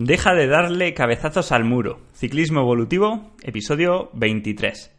Deja de darle cabezazos al muro. Ciclismo evolutivo, episodio 23.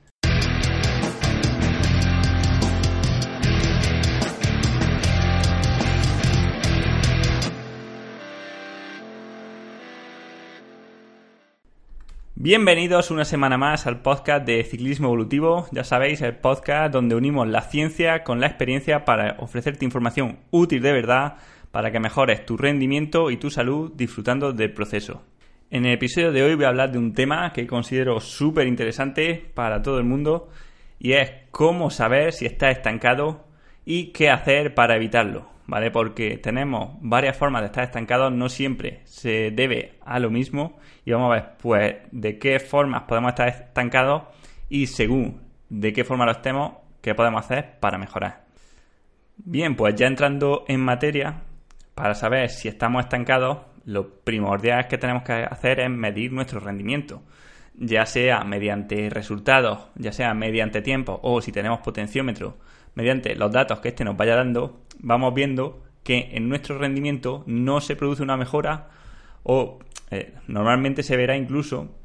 Bienvenidos una semana más al podcast de Ciclismo Evolutivo. Ya sabéis, el podcast donde unimos la ciencia con la experiencia para ofrecerte información útil de verdad para que mejores tu rendimiento y tu salud disfrutando del proceso. En el episodio de hoy voy a hablar de un tema que considero súper interesante para todo el mundo y es cómo saber si estás estancado y qué hacer para evitarlo, ¿vale? Porque tenemos varias formas de estar estancados, no siempre se debe a lo mismo y vamos a ver pues de qué formas podemos estar estancados y según de qué forma lo estemos, qué podemos hacer para mejorar. Bien, pues ya entrando en materia, para saber si estamos estancados, lo primordial que tenemos que hacer es medir nuestro rendimiento, ya sea mediante resultados, ya sea mediante tiempo o si tenemos potenciómetro, mediante los datos que éste nos vaya dando, vamos viendo que en nuestro rendimiento no se produce una mejora o eh, normalmente se verá incluso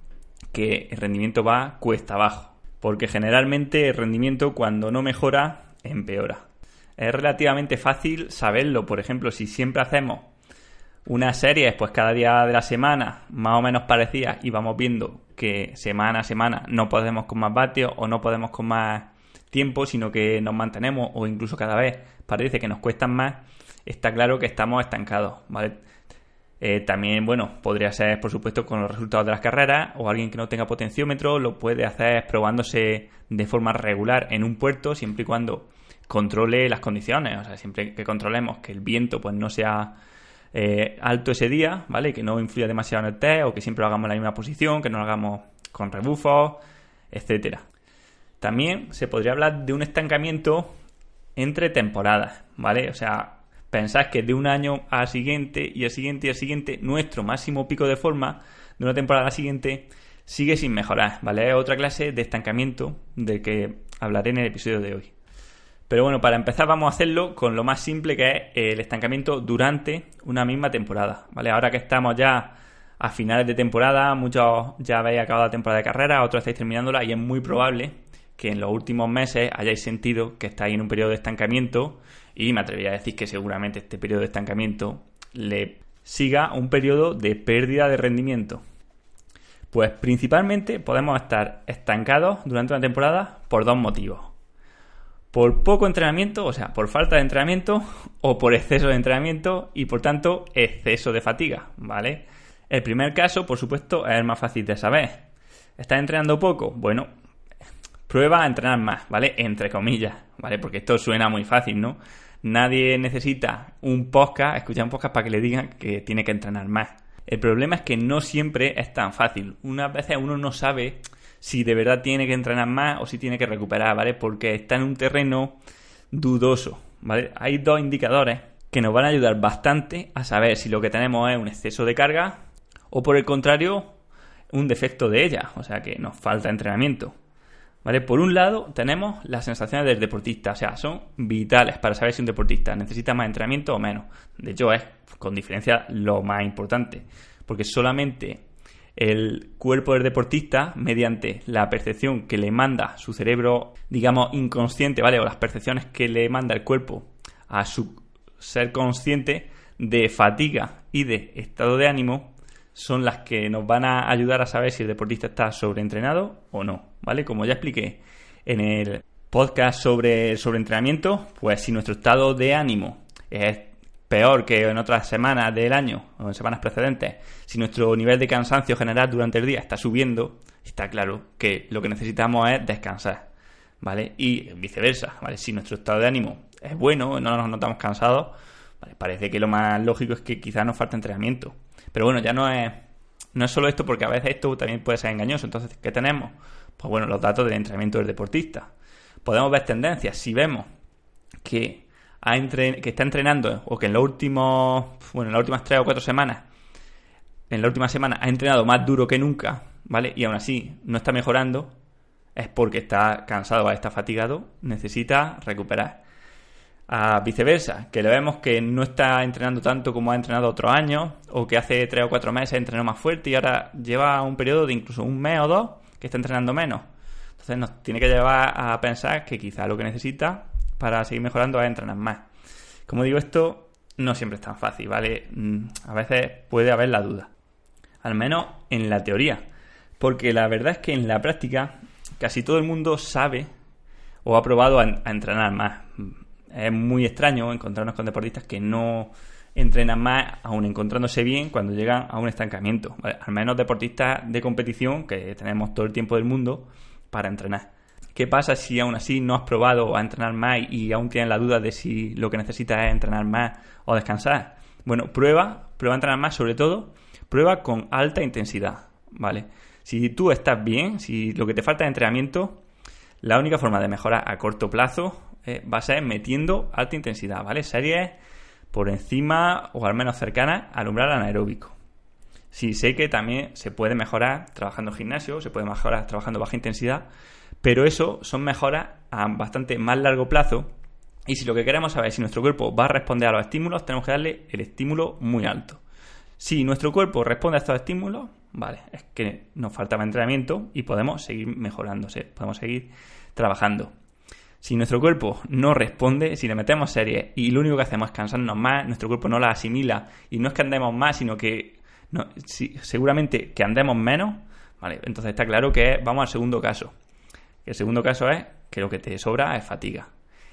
que el rendimiento va cuesta abajo, porque generalmente el rendimiento cuando no mejora empeora es relativamente fácil saberlo. Por ejemplo, si siempre hacemos unas series, pues cada día de la semana, más o menos parecidas, y vamos viendo que semana a semana no podemos con más vatios o no podemos con más tiempo, sino que nos mantenemos o incluso cada vez parece que nos cuestan más, está claro que estamos estancados, ¿vale? Eh, también, bueno, podría ser, por supuesto, con los resultados de las carreras o alguien que no tenga potenciómetro lo puede hacer probándose de forma regular en un puerto, siempre y cuando controle las condiciones. O sea, siempre que controlemos que el viento pues no sea eh, alto ese día, ¿vale? Que no influya demasiado en el test o que siempre lo hagamos en la misma posición, que no lo hagamos con rebufos, etcétera. También se podría hablar de un estancamiento entre temporadas, ¿vale? O sea, pensad que de un año al siguiente y al siguiente y al siguiente, nuestro máximo pico de forma de una temporada a la siguiente sigue sin mejorar, ¿vale? Es otra clase de estancamiento de que hablaré en el episodio de hoy. Pero bueno, para empezar vamos a hacerlo con lo más simple que es el estancamiento durante una misma temporada, ¿vale? Ahora que estamos ya a finales de temporada, muchos ya habéis acabado la temporada de carrera, otros estáis terminándola y es muy probable que en los últimos meses hayáis sentido que estáis en un periodo de estancamiento y me atrevería a decir que seguramente este periodo de estancamiento le siga un periodo de pérdida de rendimiento. Pues principalmente podemos estar estancados durante una temporada por dos motivos por poco entrenamiento, o sea, por falta de entrenamiento o por exceso de entrenamiento y por tanto exceso de fatiga, ¿vale? El primer caso, por supuesto, es el más fácil de saber. ¿Estás entrenando poco? Bueno, prueba a entrenar más, ¿vale? Entre comillas, ¿vale? Porque esto suena muy fácil, ¿no? Nadie necesita un podcast, escuchar un podcast para que le digan que tiene que entrenar más. El problema es que no siempre es tan fácil. Unas veces uno no sabe si de verdad tiene que entrenar más o si tiene que recuperar, ¿vale? Porque está en un terreno dudoso, ¿vale? Hay dos indicadores que nos van a ayudar bastante a saber si lo que tenemos es un exceso de carga o por el contrario un defecto de ella, o sea que nos falta entrenamiento. ¿Vale? Por un lado, tenemos las sensaciones del deportista, o sea, son vitales para saber si un deportista necesita más entrenamiento o menos. De hecho, es con diferencia lo más importante, porque solamente el cuerpo del deportista mediante la percepción que le manda su cerebro, digamos, inconsciente, ¿vale? O las percepciones que le manda el cuerpo a su ser consciente de fatiga y de estado de ánimo son las que nos van a ayudar a saber si el deportista está sobreentrenado o no, ¿vale? Como ya expliqué en el podcast sobre, sobre entrenamiento, pues si nuestro estado de ánimo es peor que en otras semanas del año o en semanas precedentes, si nuestro nivel de cansancio general durante el día está subiendo, está claro que lo que necesitamos es descansar, ¿vale? Y viceversa, ¿vale? Si nuestro estado de ánimo es bueno, no nos notamos cansados. Parece que lo más lógico es que quizás nos falte entrenamiento. Pero bueno, ya no es, no es solo esto, porque a veces esto también puede ser engañoso. Entonces, ¿qué tenemos? Pues bueno, los datos del entrenamiento del deportista. Podemos ver tendencias. Si vemos que, que está entrenando o que en los últimos, bueno, en las últimas tres o cuatro semanas, en la última semana ha entrenado más duro que nunca, ¿vale? Y aún así no está mejorando, es porque está cansado, está fatigado, necesita recuperar. A viceversa, que le vemos que no está entrenando tanto como ha entrenado otros años, o que hace tres o cuatro meses entrenó más fuerte y ahora lleva un periodo de incluso un mes o dos que está entrenando menos. Entonces nos tiene que llevar a pensar que quizá lo que necesita para seguir mejorando es entrenar más. Como digo, esto no siempre es tan fácil, ¿vale? Mm, a veces puede haber la duda. Al menos en la teoría. Porque la verdad es que en la práctica casi todo el mundo sabe o ha probado a, entrenar más. Es muy extraño encontrarnos con deportistas que no entrenan más, aún encontrándose bien cuando llegan a un estancamiento. Al menos deportistas de competición que tenemos todo el tiempo del mundo para entrenar. ¿Qué pasa si aún así no has probado a entrenar más y aún tienes la duda de si lo que necesitas es entrenar más o descansar? Bueno, prueba, prueba a entrenar más, sobre todo, prueba con alta intensidad, ¿vale? Si tú estás bien, si lo que te falta es entrenamiento, la única forma de mejorar a corto plazo eh, va a ser metiendo alta intensidad, ¿vale? Series por encima o al menos cercanas al umbral anaeróbico. Sí, sé que también se puede mejorar trabajando en gimnasio, se puede mejorar trabajando baja intensidad, pero eso son mejoras a bastante más largo plazo. Y si lo que queremos saber es si nuestro cuerpo va a responder a los estímulos, tenemos que darle el estímulo muy alto. Si nuestro cuerpo responde a estos estímulos, vale, es que nos faltaba entrenamiento y podemos seguir mejorándose, podemos seguir trabajando. Si nuestro cuerpo no responde, si le metemos series y lo único que hacemos es cansarnos más, nuestro cuerpo no la asimila y no es que andemos más, sino que seguramente que andemos menos, vale, entonces está claro que vamos al segundo caso. El segundo caso es que lo que te sobra es fatiga.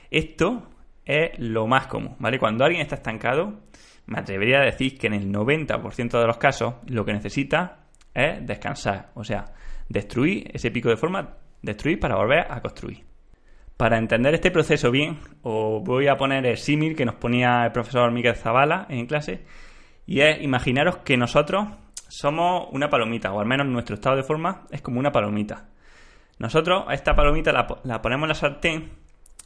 Esto es lo más común, ¿vale? Cuando alguien está estancado, me atrevería a decir que en el 90% de los casos lo que necesita es descansar, o sea, destruir ese pico de forma, destruir para volver a construir. Para entender este proceso bien, os voy a poner el símil que nos ponía el profesor Miguel Zavala en clase, y es imaginaros que nosotros somos una palomita, o al menos nuestro estado de forma es como una palomita. Nosotros a esta palomita la, ponemos en la sartén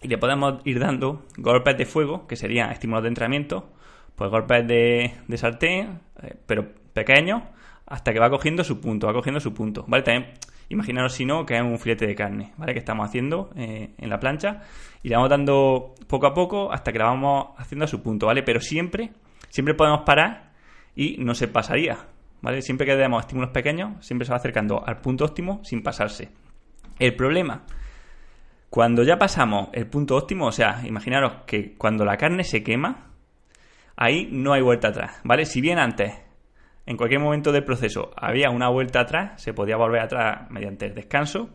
y le podemos ir dando golpes de fuego, que serían estímulos de entrenamiento, pues golpes de, de sartén, eh, pero pequeños, hasta que va cogiendo su punto, va cogiendo su punto, ¿vale? También imaginaros si no que es un filete de carne, ¿vale? Que estamos haciendo eh, en la plancha y le vamos dando poco a poco hasta que la vamos haciendo a su punto, ¿vale? Pero siempre, siempre podemos parar y no se pasaría, ¿vale? Siempre que demos estímulos pequeños, siempre se va acercando al punto óptimo sin pasarse. El problema, cuando ya pasamos el punto óptimo, o sea, imaginaros que cuando la carne se quema, ahí no hay vuelta atrás, ¿vale? Si bien antes en cualquier momento del proceso había una vuelta atrás, se podía volver atrás mediante el descanso.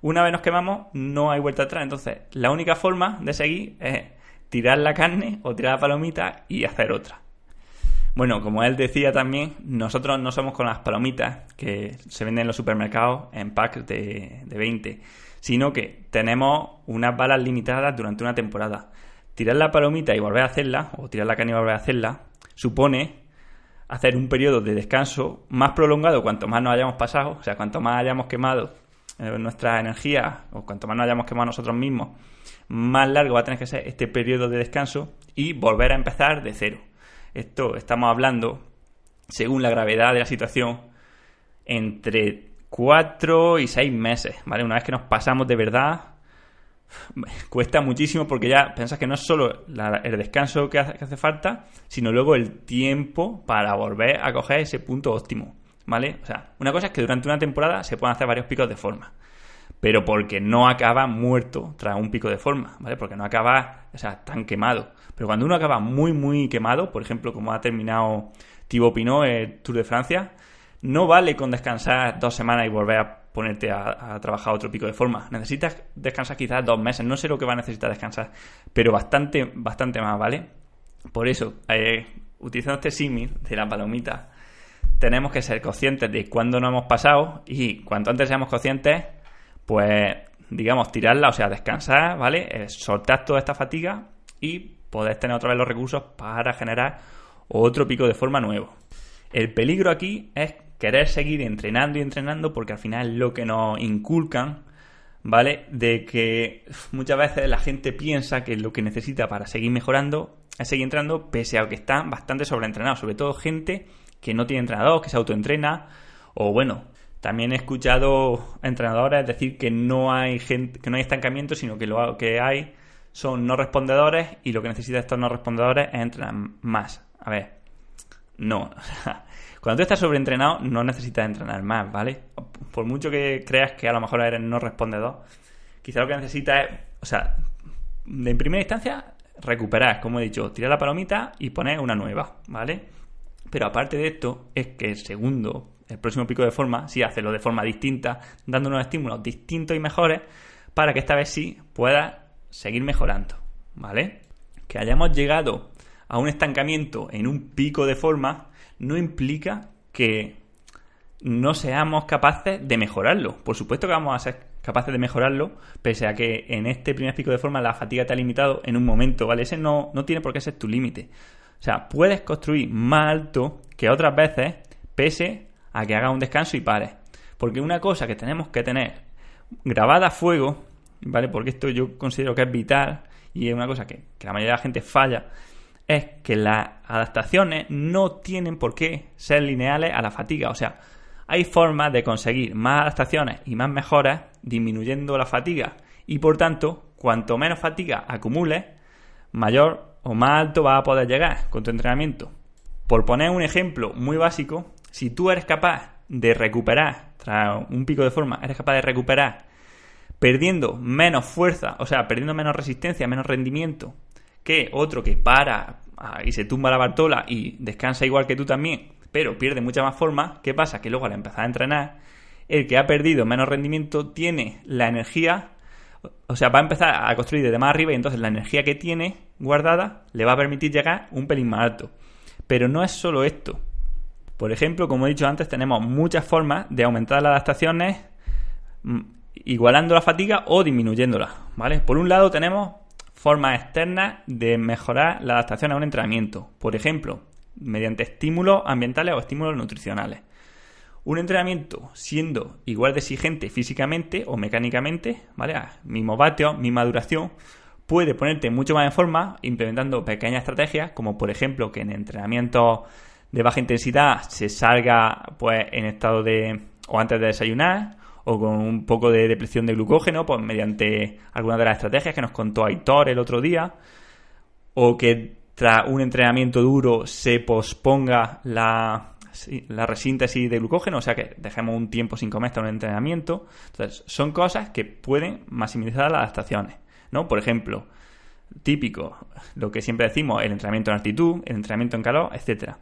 Una vez nos quemamos, no hay vuelta atrás. Entonces, la única forma de seguir es tirar la carne o tirar la palomita y hacer otra. Bueno, como él decía también, nosotros no somos con las palomitas que se venden en los supermercados en packs de, de 20, sino que tenemos unas balas limitadas durante una temporada. Tirar la palomita y volver a hacerla, o tirar la carne y volver a hacerla, supone hacer un periodo de descanso más prolongado cuanto más nos hayamos pasado, o sea, cuanto más hayamos quemado eh, nuestra energía o cuanto más nos hayamos quemado nosotros mismos, más largo va a tener que ser este periodo de descanso y volver a empezar de cero. Esto estamos hablando, según la gravedad de la situación, entre 4 y 6 meses, ¿vale? Una vez que nos pasamos de verdad cuesta muchísimo porque ya pensás que no es solo el descanso que hace, falta, sino luego el tiempo para volver a coger ese punto óptimo. ¿Vale? O sea, una cosa es que durante una temporada se pueden hacer varios picos de forma, pero porque no acaba muerto tras un pico de forma, ¿vale? Porque no acaba, o sea, tan quemado. Pero cuando uno acaba muy, muy quemado, por ejemplo, como ha terminado Thibaut Pinot el Tour de Francia, no vale con descansar dos semanas y volver a ponerte a, trabajar otro pico de forma. Necesitas descansar quizás dos meses, no sé lo que va a necesitar descansar, pero bastante, bastante más, ¿vale? Por eso, eh, utilizando este símil de la palomita, tenemos que ser conscientes de cuándo nos hemos pasado y cuanto antes seamos conscientes, pues, digamos, tirarla, o sea, descansar, ¿vale? Eh, soltar toda esta fatiga y poder tener otra vez los recursos para generar otro pico de forma nuevo. El peligro aquí es querer seguir entrenando y entrenando porque al final es lo que nos inculcan, ¿vale? De que muchas veces la gente piensa que lo que necesita para seguir mejorando es seguir entrenando pese a que están bastante sobreentrenados, sobre todo gente que no tiene entrenador, que se autoentrena o bueno, también he escuchado entrenadores decir que no hay gente, que no hay estancamiento, sino que lo que hay son no respondedores y lo que necesita estos no respondedores es entrenar más. A ver, no. Cuando tú estás sobreentrenado, no necesitas entrenar más, ¿vale? Por mucho que creas que a lo mejor eres no respondedor, quizá lo que necesitas es, o sea, en primera instancia, recuperar, como he dicho, tirar la palomita y poner una nueva, ¿vale? Pero aparte de esto, es que el segundo el próximo pico de forma, sí hacerlo de forma distinta, dando unos estímulos distintos y mejores para que esta vez sí pueda seguir mejorando, ¿vale? Que hayamos llegado a un estancamiento en un pico de forma no implica que no seamos capaces de mejorarlo. Por supuesto que vamos a ser capaces de mejorarlo, pese a que en este primer pico de forma la fatiga te ha limitado en un momento, ¿vale? Ese no, no tiene por qué ser tu límite. O sea, puedes construir más alto que otras veces, pese a que haga un descanso y pare. Porque una cosa que tenemos que tener grabada a fuego, ¿vale? Porque esto yo considero que es vital y es una cosa que, la mayoría de la gente falla, es que las adaptaciones no tienen por qué ser lineales a la fatiga. O sea, hay formas de conseguir más adaptaciones y más mejoras disminuyendo la fatiga. Y por tanto, cuanto menos fatiga acumules, mayor o más alto va a poder llegar con tu entrenamiento. Por poner un ejemplo muy básico, si tú eres capaz de recuperar, tras un pico de forma, eres capaz de recuperar perdiendo menos fuerza, o sea, perdiendo menos resistencia, menos rendimiento, que otro que para ah, y se tumba la bartola y descansa igual que tú también, pero pierde mucha más forma, ¿qué pasa? Que luego al empezar a entrenar, el que ha perdido menos rendimiento tiene la energía, o sea, va a empezar a construir desde más arriba y entonces la energía que tiene guardada le va a permitir llegar un pelín más alto. Pero no es solo esto. Por ejemplo, como he dicho antes, tenemos muchas formas de aumentar las adaptaciones mm, igualando la fatiga o disminuyéndola, ¿vale? Por un lado tenemos formas externas de mejorar la adaptación a un entrenamiento, por ejemplo, mediante estímulos ambientales o estímulos nutricionales. Un entrenamiento siendo igual de exigente físicamente o mecánicamente, ¿vale? mismo vatio, misma duración, puede ponerte mucho más en forma implementando pequeñas estrategias, como por ejemplo que en entrenamientos de baja intensidad se salga pues en estado de o antes de desayunar o con un poco de depresión de glucógeno pues mediante alguna de las estrategias que nos contó Aitor el otro día o que tras un entrenamiento duro se posponga la, la resíntesis de glucógeno, o sea que dejemos un tiempo sin comer hasta un entrenamiento. Entonces, son cosas que pueden maximizar las adaptaciones, ¿no? Por ejemplo, típico, lo que siempre decimos, el entrenamiento en altitud, el entrenamiento en calor, etcétera.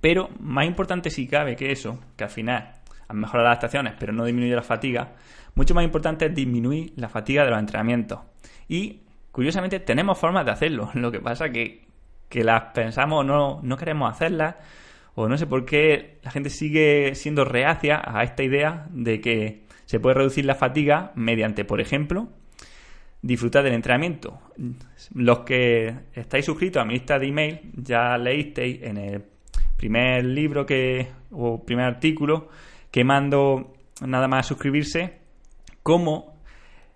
Pero más importante si cabe que eso, que al final han mejorado las adaptaciones, pero no disminuye la fatiga, mucho más importante es disminuir la fatiga de los entrenamientos. Y curiosamente tenemos formas de hacerlo. Lo que pasa que, que las pensamos no, no queremos hacerlas. O no sé por qué la gente sigue siendo reacia a esta idea de que se puede reducir la fatiga mediante, por ejemplo, disfrutar del entrenamiento. Los que estáis suscritos a mi lista de email ya leísteis en el primer libro que o primer artículo que mando nada más suscribirse, cómo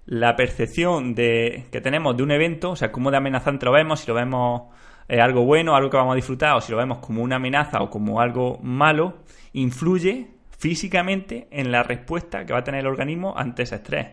la percepción de, que tenemos de un evento, o sea, cómo de amenazante lo vemos, si lo vemos eh, algo bueno, algo que vamos a disfrutar, o si lo vemos como una amenaza o como algo malo, influye físicamente en la respuesta que va a tener el organismo ante ese estrés.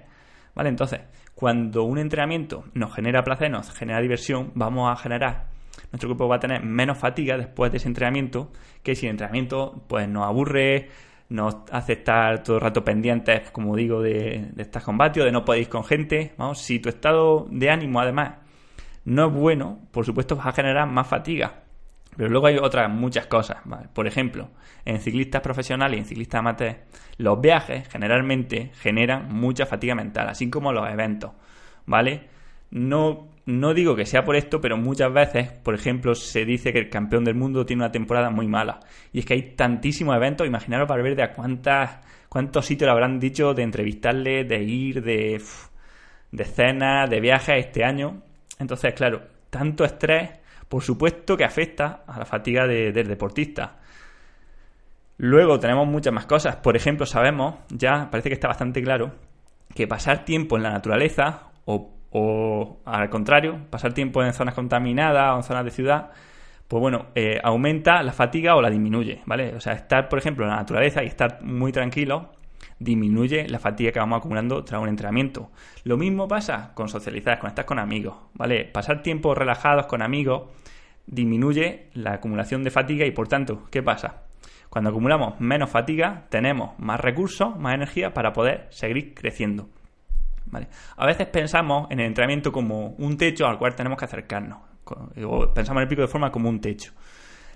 ¿Vale? Entonces, cuando un entrenamiento nos genera placer, nos genera diversión, vamos a generar nuestro cuerpo va a tener menos fatiga después de ese entrenamiento que si el entrenamiento pues nos aburre, nos hace estar todo el rato pendientes, como digo, de, de estar combatios, de no poder ir con gente. Vamos, si tu estado de ánimo además no es bueno, por supuesto vas a generar más fatiga. Pero luego hay otras muchas cosas. Por ejemplo, en ciclistas profesionales y en ciclistas amateurs, los viajes generalmente generan mucha fatiga mental, así como los eventos. ¿Vale? No no digo que sea por esto, pero muchas veces, por ejemplo, se dice que el campeón del mundo tiene una temporada muy mala. Y es que hay tantísimos eventos, imaginaros para ver de a cuántas, cuántos sitios le habrán dicho de entrevistarle, de ir, de, de cenas, de viajes este año. Entonces, claro, tanto estrés, por supuesto que afecta a la fatiga del deportista. Luego tenemos muchas más cosas. Por ejemplo, sabemos, ya parece que está bastante claro, que pasar tiempo en la naturaleza o, al contrario, pasar tiempo en zonas contaminadas o en zonas de ciudad, pues bueno, eh, aumenta la fatiga o la disminuye, ¿vale? O sea, estar, por ejemplo, en la naturaleza y estar muy tranquilo disminuye la fatiga que vamos acumulando tras un entrenamiento. Lo mismo pasa con socializar, con estar con amigos, ¿vale? Pasar tiempo relajados con amigos disminuye la acumulación de fatiga y por tanto, ¿qué pasa? Cuando acumulamos menos fatiga, tenemos más recursos, más energía para poder seguir creciendo. ¿Vale? A veces pensamos en el entrenamiento como un techo al cual tenemos que acercarnos. O pensamos en el pico de forma como un techo.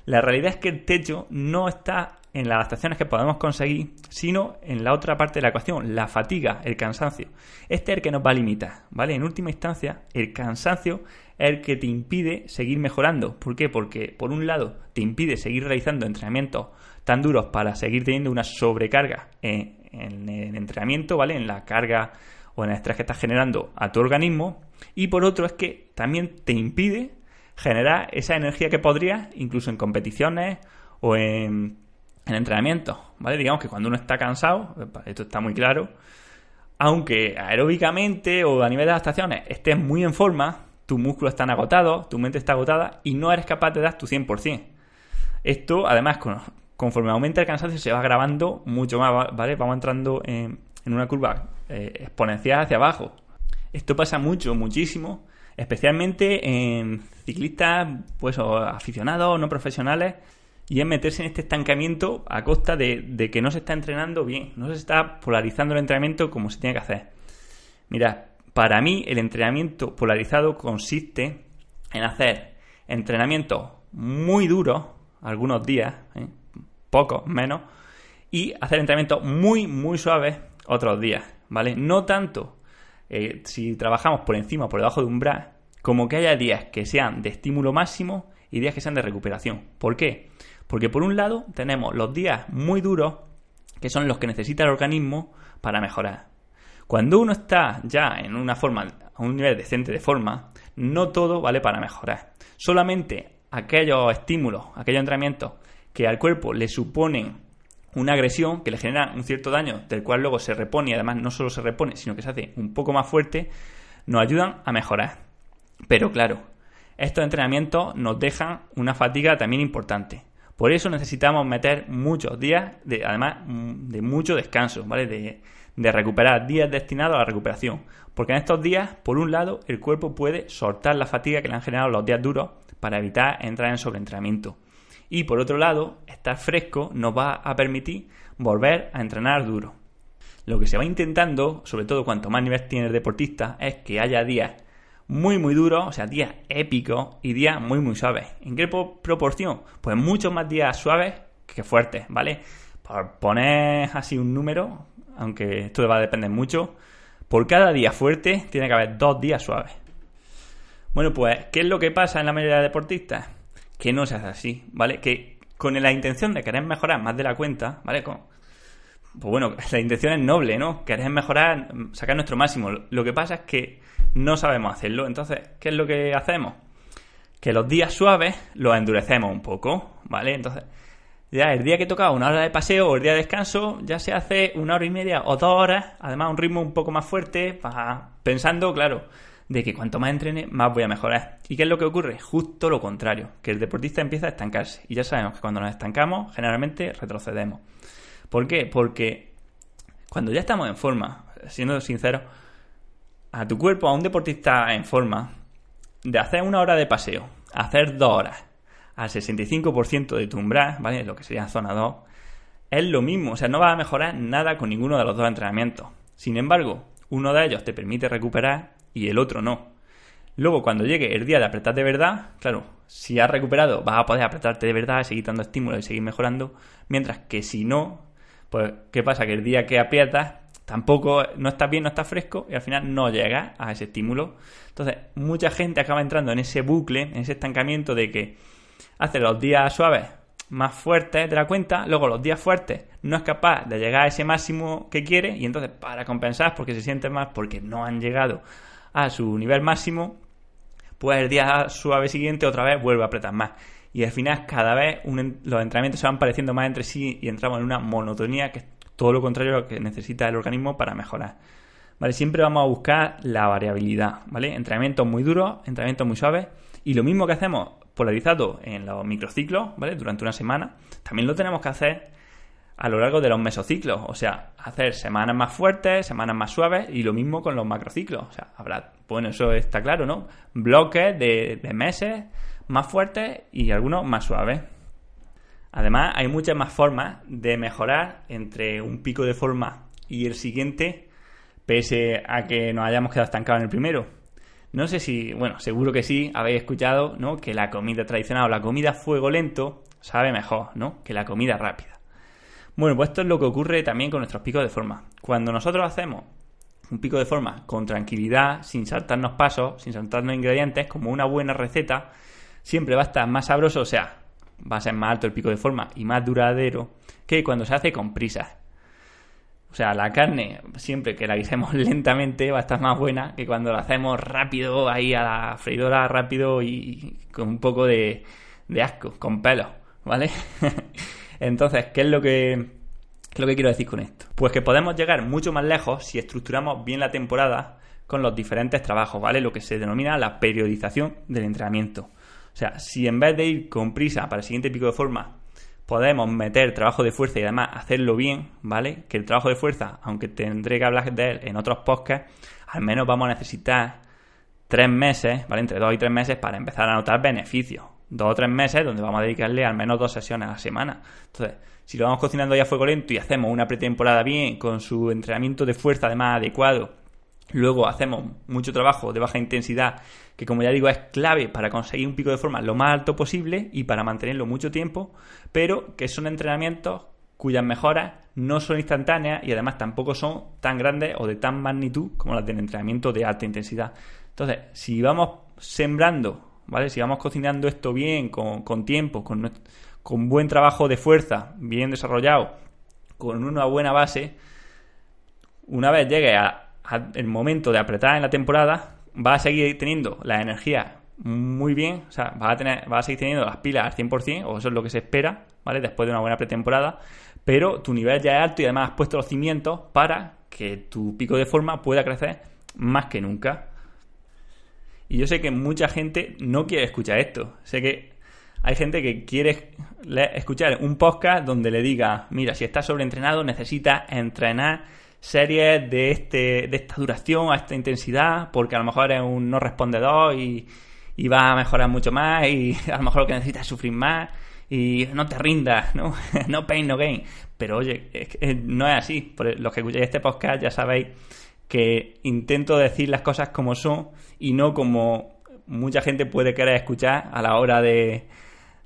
La realidad es que el techo no está en las adaptaciones que podemos conseguir, sino en la otra parte de la ecuación, la fatiga, el cansancio. Este es el que nos va a limitar, ¿vale? En última instancia, el cansancio es el que te impide seguir mejorando. ¿Por qué? Porque, por un lado, te impide seguir realizando entrenamientos tan duros para seguir teniendo una sobrecarga en, el entrenamiento, ¿vale? En la carga o en el estrés que estás generando a tu organismo. Y por otro, es que también te impide generar esa energía que podrías, incluso en competiciones o en en entrenamiento, ¿vale? Digamos que cuando uno está cansado, esto está muy claro, aunque aeróbicamente o a nivel de adaptaciones estés muy en forma, tus músculos están agotados, tu mente está agotada y no eres capaz de dar tu 100%. Esto, además, conforme aumenta el cansancio, se va grabando mucho más, ¿vale? Vamos entrando en, una curva eh, exponencial hacia abajo. Esto pasa mucho, muchísimo, especialmente en ciclistas, pues, aficionados, no profesionales, y es meterse en este estancamiento a costa de, que no se está entrenando bien, no se está polarizando el entrenamiento como se tiene que hacer. Mira, para mí el entrenamiento polarizado consiste en hacer entrenamiento muy duro algunos días, ¿eh? pocos menos, y hacer entrenamiento muy, muy suave otros días, ¿vale? No tanto eh, si trabajamos por encima o por debajo de umbral, como que haya días que sean de estímulo máximo y días que sean de recuperación. ¿Por qué? Porque por un lado tenemos los días muy duros, que son los que necesita el organismo para mejorar. Cuando uno está ya en una forma, a un nivel decente de forma, no todo vale para mejorar. Solamente aquellos estímulos, aquellos entrenamientos que al cuerpo le suponen una agresión, que le generan un cierto daño, del cual luego se repone y además no solo se repone, sino que se hace un poco más fuerte, nos ayudan a mejorar. Pero claro, estos entrenamientos nos dejan una fatiga también importante. Por eso necesitamos meter muchos días, de, además de mucho descanso, ¿vale? De, de recuperar días destinados a la recuperación. Porque en estos días, por un lado, el cuerpo puede soltar la fatiga que le han generado los días duros para evitar entrar en sobreentrenamiento. Y por otro lado, estar fresco nos va a permitir volver a entrenar duro. Lo que se va intentando, sobre todo cuanto más nivel tiene el deportista, es que haya días muy muy duros, o sea, días épicos y días muy muy suaves. ¿En qué proporción? Pues muchos más días suaves que fuertes, ¿vale? Por poner así un número, aunque esto va a depender mucho, por cada día fuerte tiene que haber dos días suaves. Bueno, pues, ¿qué es lo que pasa en la mayoría de deportistas? Que no se hace así, ¿vale? Que con la intención de querer mejorar más de la cuenta, ¿vale? Con, pues bueno, la intención es noble, ¿no? Querer mejorar, sacar nuestro máximo. Lo que pasa es que no sabemos hacerlo. Entonces, ¿qué es lo que hacemos? Que los días suaves los endurecemos un poco, ¿vale? Entonces, ya el día que toca una hora de paseo o el día de descanso, ya se hace una hora y media o dos horas, además un ritmo un poco más fuerte, pensando, claro, de que cuanto más entrene, más voy a mejorar. ¿Y qué es lo que ocurre? Justo lo contrario, que el deportista empieza a estancarse. Y ya sabemos que cuando nos estancamos, generalmente retrocedemos. ¿Por qué? Porque cuando ya estamos en forma, siendo sinceros, a tu cuerpo, a un deportista en forma, de hacer una hora de paseo, hacer dos horas, al 65% de tu umbral, ¿vale? Lo que sería zona 2, es lo mismo, o sea, no vas a mejorar nada con ninguno de los dos entrenamientos. Sin embargo, uno de ellos te permite recuperar y el otro no. Luego, cuando llegue el día de apretar de verdad, claro, si has recuperado, vas a poder apretarte de verdad, seguir dando estímulos y seguir mejorando, mientras que si no, pues, ¿qué pasa? Que el día que aprietas, tampoco no estás bien, no estás fresco y al final no llegas a ese estímulo. Entonces, mucha gente acaba entrando en ese bucle, en ese estancamiento de que hace los días suaves más fuertes de la cuenta, luego los días fuertes no es capaz de llegar a ese máximo que quiere y entonces para compensar porque se siente más porque no han llegado a su nivel máximo, pues el día suave siguiente otra vez vuelve a apretar más. y al final cada vez los entrenamientos se van pareciendo más entre sí y entramos en una monotonía que es todo lo contrario a lo que necesita el organismo para mejorar. ¿Vale? Siempre vamos a buscar la variabilidad, ¿vale? Entrenamientos muy duros, entrenamientos muy suaves y lo mismo que hacemos polarizado en los microciclos, ¿vale? Durante una semana, también lo tenemos que hacer a lo largo de los mesociclos, o sea, hacer semanas más fuertes, semanas más suaves y lo mismo con los macrociclos, o sea, habrá, bueno, eso está claro, ¿no? Bloques de, meses más fuertes y algunos más suaves. Además, hay muchas más formas de mejorar entre un pico de forma y el siguiente, pese a que nos hayamos quedado estancados en el primero. No sé si, bueno, seguro que sí, habéis escuchado, ¿no? Que la comida tradicional o la comida fuego lento sabe mejor, ¿no? Que la comida rápida. Bueno, pues esto es lo que ocurre también con nuestros picos de forma. Cuando nosotros hacemos un pico de forma con tranquilidad, sin saltarnos pasos, sin saltarnos ingredientes, como una buena receta, siempre va a estar más sabroso, o sea, va a ser más alto el pico de forma y más duradero que cuando se hace con prisas. O sea, la carne, siempre que la guisemos lentamente, va a estar más buena que cuando la hacemos rápido, ahí a la freidora rápido y con un poco de, asco, con pelo, ¿vale? Entonces, ¿qué es lo que lo que quiero decir con esto? Pues que podemos llegar mucho más lejos si estructuramos bien la temporada con los diferentes trabajos, ¿vale? Lo que se denomina la periodización del entrenamiento. O sea, si en vez de ir con prisa para el siguiente pico de forma podemos meter trabajo de fuerza y además hacerlo bien, ¿vale? Que el trabajo de fuerza, aunque tendré que hablar de él en otros podcasts, al menos vamos a necesitar tres meses, ¿vale? Entre dos y tres meses para empezar a notar beneficios. Dos o tres meses donde vamos a dedicarle al menos dos sesiones a la semana. Entonces, si lo vamos cocinando ya a fuego lento y hacemos una pretemporada bien, con su entrenamiento de fuerza además adecuado, luego hacemos mucho trabajo de baja intensidad que como ya digo es clave para conseguir un pico de forma lo más alto posible y para mantenerlo mucho tiempo, pero que son entrenamientos cuyas mejoras no son instantáneas y además tampoco son tan grandes o de tan magnitud como las del entrenamiento de alta intensidad. Entonces, si vamos sembrando, ¿vale? Si vamos cocinando esto bien, con, tiempo, con, buen trabajo de fuerza, bien desarrollado, con una buena base, una vez llegue al momento de apretar en la temporada, va a seguir teniendo la energía muy bien, o sea, va a, tener, a seguir teniendo las pilas al 100%, o eso es lo que se espera, ¿vale? Después de una buena pretemporada, pero tu nivel ya es alto y además has puesto los cimientos para que tu pico de forma pueda crecer más que nunca. Y yo sé que mucha gente no quiere escuchar esto. Sé que hay gente que quiere escuchar un podcast donde le diga, mira, si estás sobreentrenado necesitas entrenar series de, este, de esta duración, a esta intensidad, porque a lo mejor es un no respondedor y, y va a mejorar mucho más y a lo mejor lo que necesitas es sufrir más y no te rindas, ¿no? no pain, no gain. Pero oye, no es así. Por los que escucháis este podcast ya sabéis que intento decir las cosas como son y no como mucha gente puede querer escuchar a la hora de,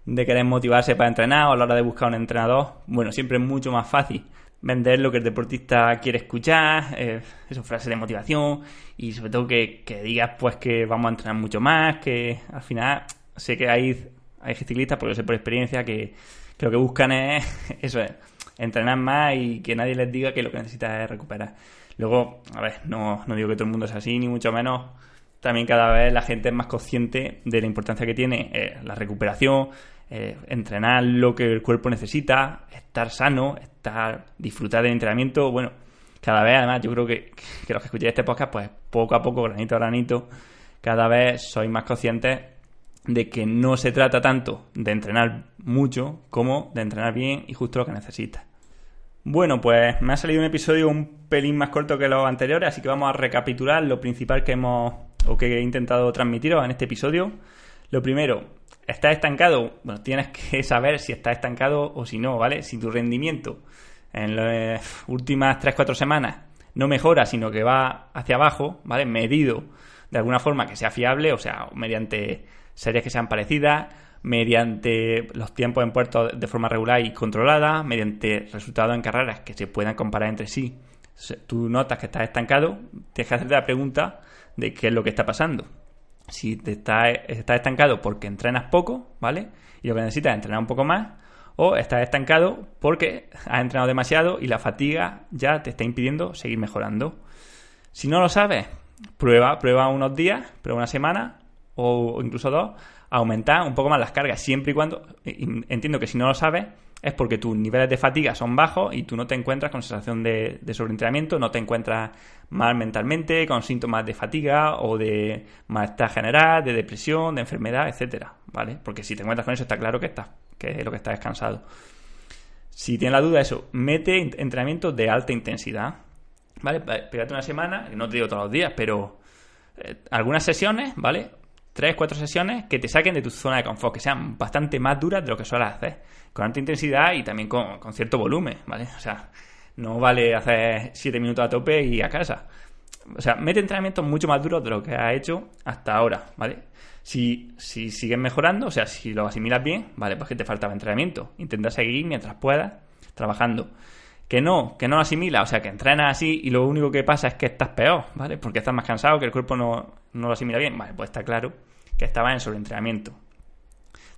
de querer motivarse para entrenar o a la hora de buscar un entrenador. Bueno, siempre es mucho más fácil vender lo que el deportista quiere escuchar, eh, frases de motivación y sobre todo que, digas pues que vamos a entrenar mucho más, que al final sé que hay, hay ciclistas, porque lo sé por experiencia, que, lo que buscan es eso, es entrenar más y que nadie les diga que lo que necesita es recuperar. Luego, a ver, no, no digo que todo el mundo es así, ni mucho menos. También cada vez la gente es más consciente de la importancia que tiene eh, la recuperación, eh, entrenar lo que el cuerpo necesita, estar sano, estar disfrutar del entrenamiento. Bueno, cada vez además yo creo que, que los que escuchéis este podcast, pues poco a poco, granito a granito, cada vez sois más conscientes de que no se trata tanto de entrenar mucho como de entrenar bien y justo lo que necesitas. Bueno, pues me ha salido un episodio un pelín más corto que los anteriores, así que vamos a recapitular lo principal que hemos o que he intentado transmitiros en este episodio. Lo primero, ¿estás estancado? Bueno, tienes que saber si estás estancado o si no, ¿vale? Si tu rendimiento en las últimas 3-4 semanas no mejora, sino que va hacia abajo, ¿vale? Medido de alguna forma que sea fiable, o sea, mediante series que sean parecidas, mediante los tiempos en puertos de forma regular y controlada, mediante resultados en carreras que se puedan comparar entre sí. Tú notas que estás estancado, tienes que hacerte la pregunta de qué es lo que está pasando si te estás, estancado porque entrenas poco, ¿vale? Y lo que necesitas es entrenar un poco más, o estás estancado porque has entrenado demasiado y la fatiga ya te está impidiendo seguir mejorando. Si no lo sabes, prueba, prueba unos días, prueba una semana o incluso dos, aumentar un poco más las cargas, siempre y cuando, entiendo que si no lo sabes, es porque tus niveles de fatiga son bajos y tú no te encuentras con sensación de, sobreentrenamiento, no te encuentras mal mentalmente, con síntomas de fatiga o de malestar general, de depresión, de enfermedad, etcétera, ¿vale? Porque si te encuentras con eso está claro que estás, que es lo que estás descansado. Si tienes la duda, eso, mete entrenamiento de alta intensidad, ¿vale? Pégate una semana, no te digo todos los días, pero eh, algunas sesiones, ¿vale? Tres, cuatro sesiones que te saquen de tu zona de confort, que sean bastante más duras de lo que sueles hacer, con alta intensidad y también con, cierto volumen, ¿vale? O sea, no vale hacer siete minutos a tope y a casa. O sea, mete entrenamientos mucho más duros de lo que has hecho hasta ahora, ¿vale? Si, si sigues mejorando, o sea, si lo asimilas bien, vale, pues que te faltaba entrenamiento. Intenta seguir mientras puedas trabajando. Que no, que no asimila, o sea, que entrenas así y lo único que pasa es que estás peor, ¿vale? Porque estás más cansado, que el cuerpo no, no lo asimila bien. Vale, pues está claro que estaba en sobreentrenamiento.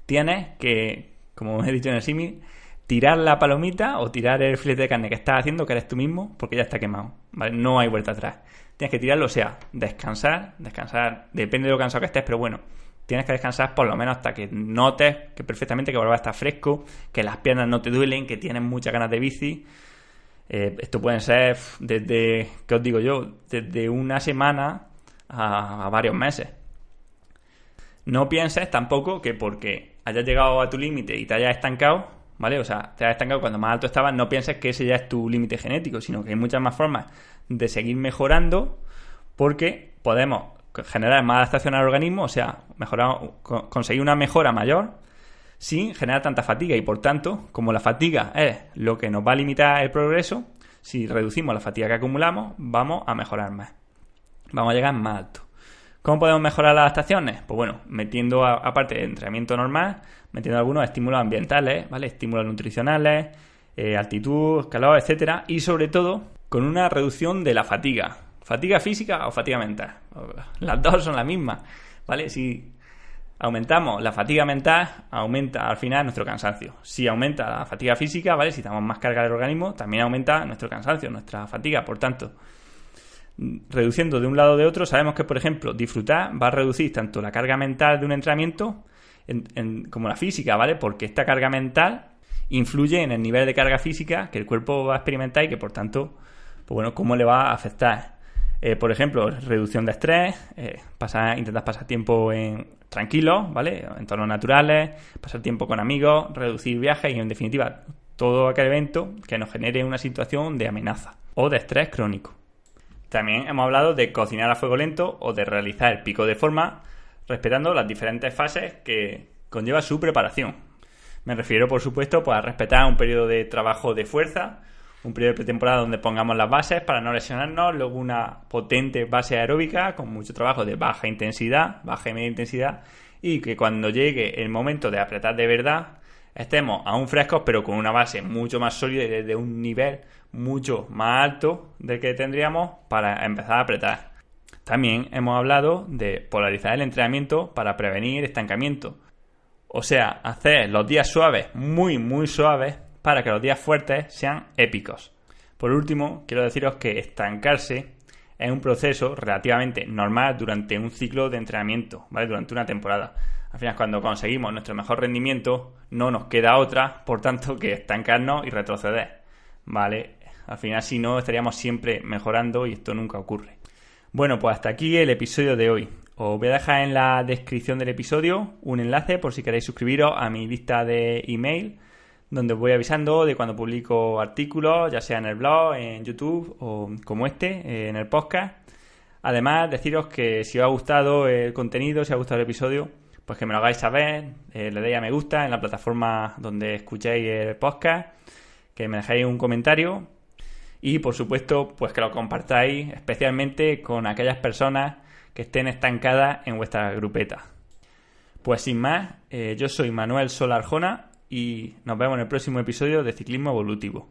Tienes que, como he dicho en el símil, tirar la palomita o tirar el filete de carne que estás haciendo, que eres tú mismo, porque ya está quemado. ¿vale? No hay vuelta atrás. Tienes que tirarlo, o sea, descansar, descansar, depende de lo cansado que estés, pero bueno, tienes que descansar por lo menos hasta que notes que perfectamente que vuelva a estar fresco, que las piernas no te duelen, que tienes muchas ganas de bici. Eh, esto puede ser desde, ¿qué os digo yo? Desde una semana a varios meses. No pienses tampoco que porque hayas llegado a tu límite y te hayas estancado, ¿vale? O sea, te hayas estancado cuando más alto estabas, no pienses que ese ya es tu límite genético, sino que hay muchas más formas de seguir mejorando porque podemos generar más adaptación al organismo, o sea, mejorar, conseguir una mejora mayor sin generar tanta fatiga y por tanto, como la fatiga es lo que nos va a limitar el progreso, si reducimos la fatiga que acumulamos, vamos a mejorar más. Vamos a llegar más alto. ¿Cómo podemos mejorar las adaptaciones? Pues bueno, metiendo aparte de entrenamiento normal, metiendo algunos estímulos ambientales, ¿vale? Estímulos nutricionales, eh, altitud, calor, etcétera, y sobre todo con una reducción de la fatiga. Fatiga física o fatiga mental. Las dos son las mismas, ¿vale? Si aumentamos la fatiga mental, aumenta al final nuestro cansancio. Si aumenta la fatiga física, ¿vale? Si damos más carga del organismo, también aumenta nuestro cansancio, nuestra fatiga. Por tanto, reduciendo de un lado o de otro, sabemos que, por ejemplo, disfrutar va a reducir tanto la carga mental de un entrenamiento como la física, ¿vale? Porque esta carga mental influye en el nivel de carga física que el cuerpo va a experimentar y que, por tanto, pues bueno, cómo le va a afectar. Eh, por ejemplo, reducción de estrés, eh, pasar, intentar pasar tiempo en tranquilo, ¿vale? En entornos naturales, pasar tiempo con amigos, reducir viajes y, en definitiva, todo aquel evento que nos genere una situación de amenaza o de estrés crónico. También hemos hablado de cocinar a fuego lento o de realizar el pico de forma respetando las diferentes fases que conlleva su preparación. Me refiero, por supuesto, pues, a respetar un periodo de trabajo de fuerza, un periodo de pretemporada donde pongamos las bases para no lesionarnos, luego una potente base aeróbica con mucho trabajo de baja intensidad, baja y media intensidad, y que cuando llegue el momento de apretar de verdad, estemos aún frescos, pero con una base mucho más sólida y desde un nivel mucho más alto del que tendríamos para empezar a apretar. También hemos hablado de polarizar el entrenamiento para prevenir estancamiento. O sea, hacer los días suaves muy, muy suaves para que los días fuertes sean épicos. Por último, quiero deciros que estancarse es un proceso relativamente normal durante un ciclo de entrenamiento, ¿vale? Durante una temporada. Al final, cuando conseguimos nuestro mejor rendimiento, no nos queda otra, por tanto, que estancarnos y retroceder, ¿vale? Al final, si no, estaríamos siempre mejorando y esto nunca ocurre. Bueno, pues hasta aquí el episodio de hoy. Os voy a dejar en la descripción del episodio un enlace por si queréis suscribiros a mi lista de email, donde os voy avisando de cuando publico artículos, ya sea en el blog, en YouTube o como este, en el podcast. Además, deciros que si os ha gustado el contenido, si os ha gustado el episodio, pues que me lo hagáis saber, eh, le deis a me gusta en la plataforma donde escuchéis el podcast, que me dejéis un comentario y por supuesto pues que lo compartáis especialmente con aquellas personas que estén estancadas en vuestra grupeta. Pues sin más, eh, yo soy Manuel Solarjona y nos vemos en el próximo episodio de Ciclismo Evolutivo.